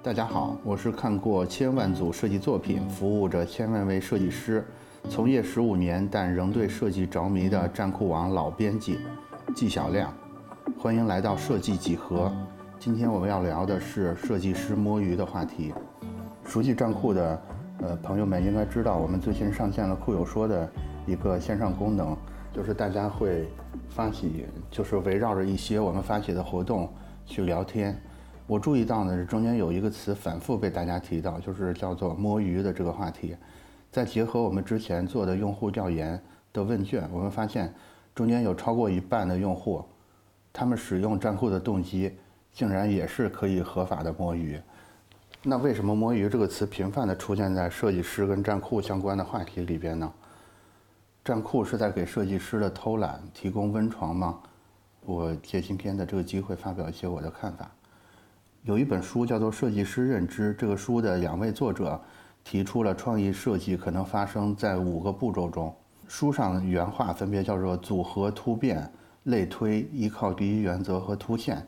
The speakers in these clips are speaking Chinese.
大家好，我是看过千万组设计作品，服务着千万位设计师，从业十五年但仍对设计着迷的站酷网老编辑纪晓亮。欢迎来到设计几何。今天我们要聊的是设计师摸鱼的话题。熟悉站酷的呃朋友们应该知道，我们最新上线了酷友说的一个线上功能，就是大家会发起，就是围绕着一些我们发起的活动去聊天。我注意到呢，中间有一个词反复被大家提到，就是叫做“摸鱼”的这个话题。再结合我们之前做的用户调研的问卷，我们发现中间有超过一半的用户，他们使用站库的动机竟然也是可以合法的摸鱼。那为什么“摸鱼”这个词频繁地出现在设计师跟站库相关的话题里边呢？站库是在给设计师的偷懒提供温床吗？我借今天的这个机会发表一些我的看法。有一本书叫做《设计师认知》，这个书的两位作者提出了创意设计可能发生在五个步骤中。书上原话分别叫做组合、突变、类推、依靠第一原则和突现。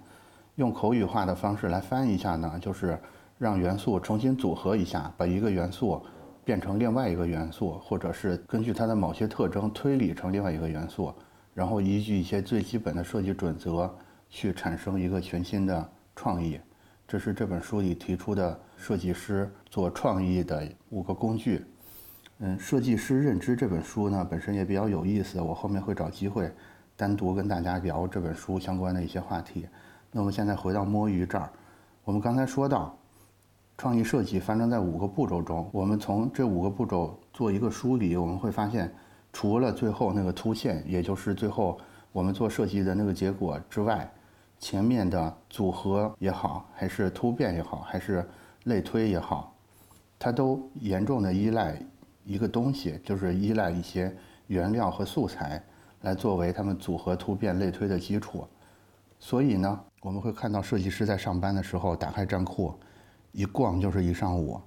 用口语化的方式来翻译一下呢，就是让元素重新组合一下，把一个元素变成另外一个元素，或者是根据它的某些特征推理成另外一个元素，然后依据一些最基本的设计准则去产生一个全新的创意。这是这本书里提出的设计师做创意的五个工具。嗯，设计师认知这本书呢本身也比较有意思，我后面会找机会单独跟大家聊这本书相关的一些话题。那么现在回到摸鱼这儿，我们刚才说到，创意设计发生在五个步骤中，我们从这五个步骤做一个梳理，我们会发现，除了最后那个凸现，也就是最后我们做设计的那个结果之外。前面的组合也好，还是突变也好，还是类推也好，它都严重的依赖一个东西，就是依赖一些原料和素材来作为他们组合、突变、类推的基础。所以呢，我们会看到设计师在上班的时候打开站库，一逛就是一上午，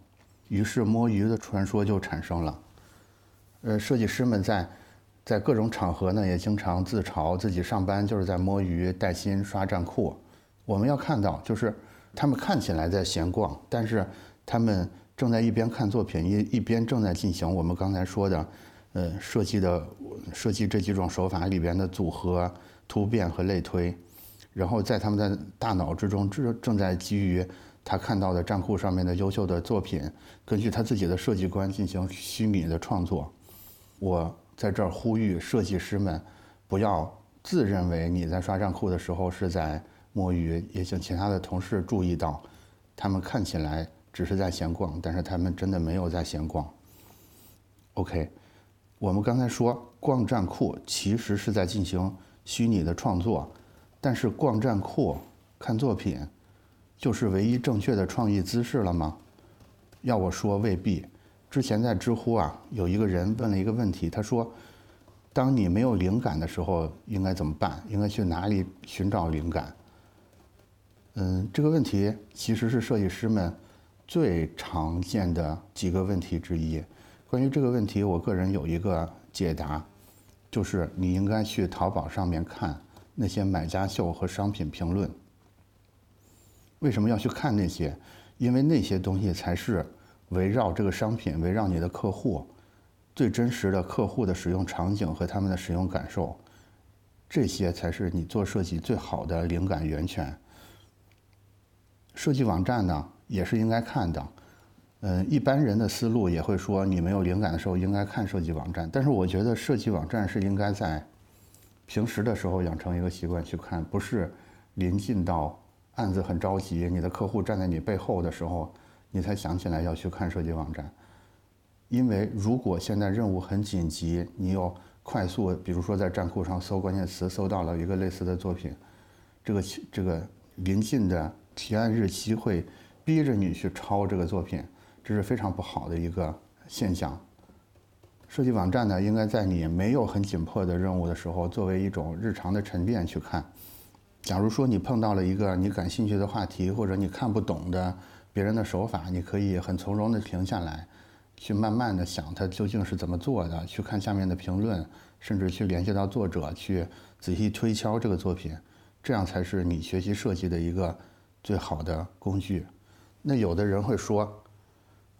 于是摸鱼的传说就产生了。呃，设计师们在。在各种场合呢，也经常自嘲自己上班就是在摸鱼、带薪、刷站库。我们要看到，就是他们看起来在闲逛，但是他们正在一边看作品，一一边正在进行我们刚才说的，呃，设计的设计这几种手法里边的组合、突变和类推。然后在他们的大脑之中，正正在基于他看到的站库上面的优秀的作品，根据他自己的设计观进行虚拟的创作。我。在这儿呼吁设计师们，不要自认为你在刷账库的时候是在摸鱼。也请其他的同事注意到，他们看起来只是在闲逛，但是他们真的没有在闲逛。OK，我们刚才说逛站库其实是在进行虚拟的创作，但是逛站库看作品就是唯一正确的创意姿势了吗？要我说未必。之前在知乎啊，有一个人问了一个问题，他说：“当你没有灵感的时候，应该怎么办？应该去哪里寻找灵感？”嗯，这个问题其实是设计师们最常见的几个问题之一。关于这个问题，我个人有一个解答，就是你应该去淘宝上面看那些买家秀和商品评论。为什么要去看那些？因为那些东西才是。围绕这个商品，围绕你的客户，最真实的客户的使用场景和他们的使用感受，这些才是你做设计最好的灵感源泉。设计网站呢，也是应该看的。嗯，一般人的思路也会说，你没有灵感的时候应该看设计网站。但是我觉得设计网站是应该在平时的时候养成一个习惯去看，不是临近到案子很着急，你的客户站在你背后的时候。你才想起来要去看设计网站，因为如果现在任务很紧急，你又快速，比如说在站库上搜关键词，搜到了一个类似的作品，这个这个临近的提案日期会逼着你去抄这个作品，这是非常不好的一个现象。设计网站呢，应该在你没有很紧迫的任务的时候，作为一种日常的沉淀去看。假如说你碰到了一个你感兴趣的话题，或者你看不懂的。别人的手法，你可以很从容的停下来，去慢慢的想他究竟是怎么做的，去看下面的评论，甚至去联系到作者，去仔细推敲这个作品，这样才是你学习设计的一个最好的工具。那有的人会说，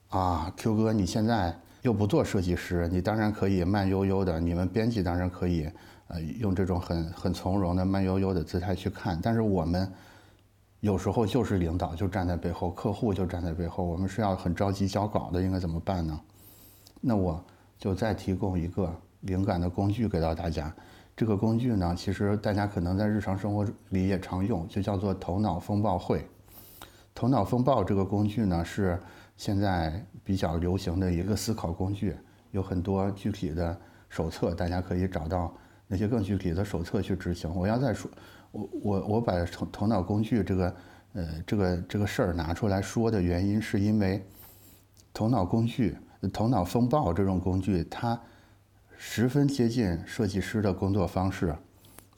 啊，Q 哥，你现在又不做设计师，你当然可以慢悠悠的，你们编辑当然可以，呃，用这种很很从容的慢悠悠的姿态去看。但是我们有时候就是领导就站在背后，客户就站在背后，我们是要很着急交稿的，应该怎么办呢？那我就再提供一个灵感的工具给到大家。这个工具呢，其实大家可能在日常生活里也常用，就叫做头脑风暴会。头脑风暴这个工具呢，是现在比较流行的一个思考工具，有很多具体的手册，大家可以找到那些更具体的手册去执行。我要再说，我我我把头头脑工具这个呃这个这个事儿拿出来说的原因，是因为头脑工具、头脑风暴这种工具，它。十分接近设计师的工作方式。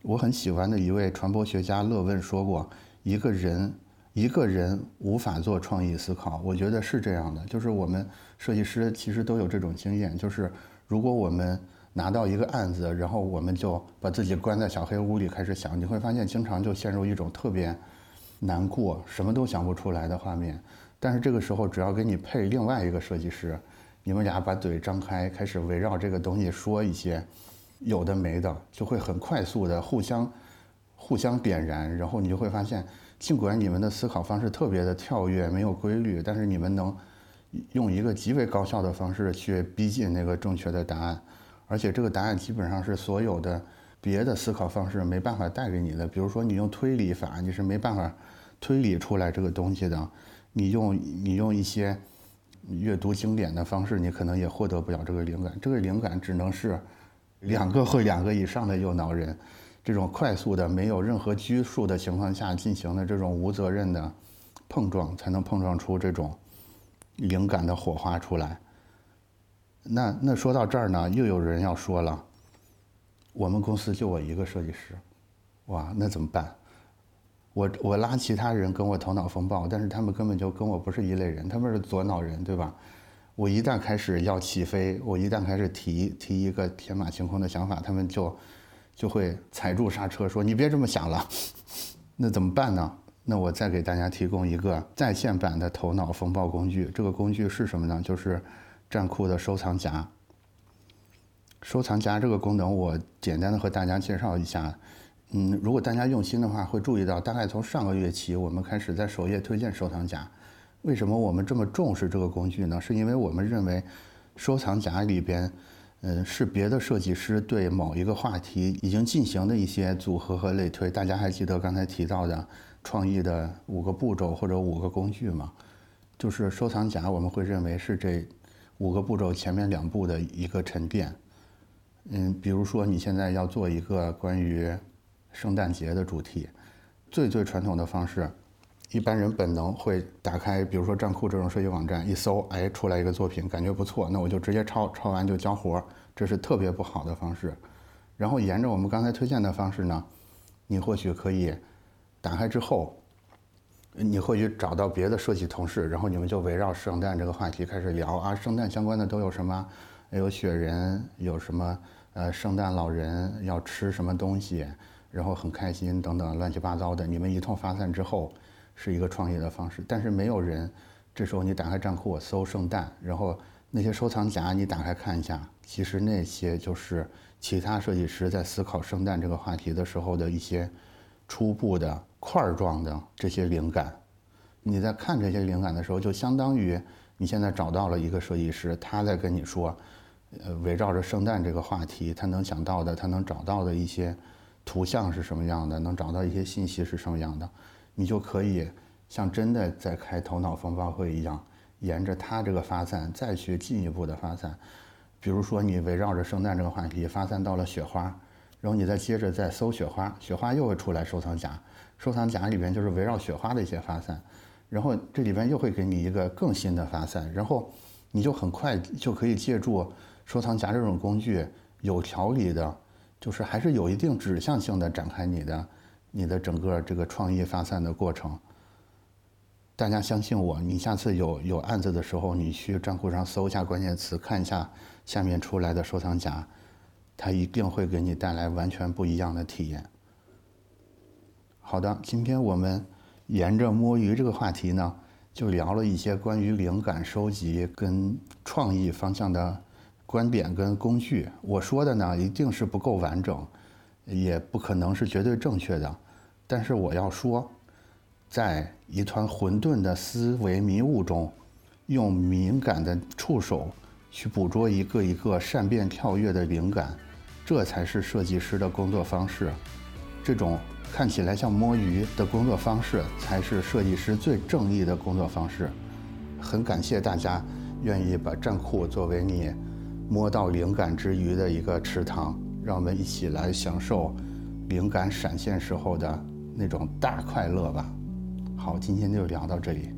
我很喜欢的一位传播学家勒问说过：“一个人，一个人无法做创意思考。”我觉得是这样的，就是我们设计师其实都有这种经验，就是如果我们拿到一个案子，然后我们就把自己关在小黑屋里开始想，你会发现经常就陷入一种特别难过、什么都想不出来的画面。但是这个时候，只要给你配另外一个设计师。你们俩把嘴张开，开始围绕这个东西说一些有的没的，就会很快速的互相互相点燃，然后你就会发现，尽管你们的思考方式特别的跳跃，没有规律，但是你们能用一个极为高效的方式去逼近那个正确的答案，而且这个答案基本上是所有的别的思考方式没办法带给你的。比如说，你用推理法，你是没办法推理出来这个东西的；你用你用一些。阅读经典的方式，你可能也获得不了这个灵感。这个灵感只能是两个或两个以上的右脑人，这种快速的、没有任何拘束的情况下进行的这种无责任的碰撞，才能碰撞出这种灵感的火花出来。那那说到这儿呢，又有人要说了，我们公司就我一个设计师，哇，那怎么办？我我拉其他人跟我头脑风暴，但是他们根本就跟我不是一类人，他们是左脑人，对吧？我一旦开始要起飞，我一旦开始提提一个天马行空的想法，他们就就会踩住刹车，说你别这么想了。那怎么办呢？那我再给大家提供一个在线版的头脑风暴工具。这个工具是什么呢？就是站酷的收藏夹。收藏夹这个功能，我简单的和大家介绍一下。嗯，如果大家用心的话，会注意到，大概从上个月起，我们开始在首页推荐收藏夹。为什么我们这么重视这个工具呢？是因为我们认为，收藏夹里边，嗯，是别的设计师对某一个话题已经进行的一些组合和类推。大家还记得刚才提到的创意的五个步骤或者五个工具吗？就是收藏夹，我们会认为是这五个步骤前面两步的一个沉淀。嗯，比如说你现在要做一个关于圣诞节的主题，最最传统的方式，一般人本能会打开，比如说站酷这种设计网站，一搜，哎，出来一个作品，感觉不错，那我就直接抄，抄完就交活儿，这是特别不好的方式。然后沿着我们刚才推荐的方式呢，你或许可以打开之后，你会去找到别的设计同事，然后你们就围绕圣诞这个话题开始聊啊，圣诞相关的都有什么？有雪人，有什么？呃，圣诞老人要吃什么东西？然后很开心，等等乱七八糟的，你们一通发散之后，是一个创业的方式。但是没有人，这时候你打开账户搜圣诞，然后那些收藏夹你打开看一下，其实那些就是其他设计师在思考圣诞这个话题的时候的一些初步的块状的这些灵感。你在看这些灵感的时候，就相当于你现在找到了一个设计师，他在跟你说，呃，围绕着圣诞这个话题，他能想到的，他能找到的一些。图像是什么样的？能找到一些信息是什么样的？你就可以像真的在开头脑风暴会一样，沿着它这个发散再去进一步的发散。比如说，你围绕着圣诞这个话题发散到了雪花，然后你再接着再搜雪花，雪花又会出来收藏夹，收藏夹里边就是围绕雪花的一些发散，然后这里边又会给你一个更新的发散，然后你就很快就可以借助收藏夹这种工具，有条理的。就是还是有一定指向性的展开你的，你的整个这个创意发散的过程。大家相信我，你下次有有案子的时候，你去账户上搜一下关键词，看一下下面出来的收藏夹，它一定会给你带来完全不一样的体验。好的，今天我们沿着摸鱼这个话题呢，就聊了一些关于灵感收集跟创意方向的观点跟工具。我说的呢，一定是不够完整，也不可能是绝对正确的。但是我要说，在一团混沌的思维迷雾中，用敏感的触手去捕捉一个一个善变跳跃的灵感，这才是设计师的工作方式。这种。看起来像摸鱼的工作方式，才是设计师最正义的工作方式。很感谢大家愿意把站库作为你摸到灵感之余的一个池塘，让我们一起来享受灵感闪现时候的那种大快乐吧。好，今天就聊到这里。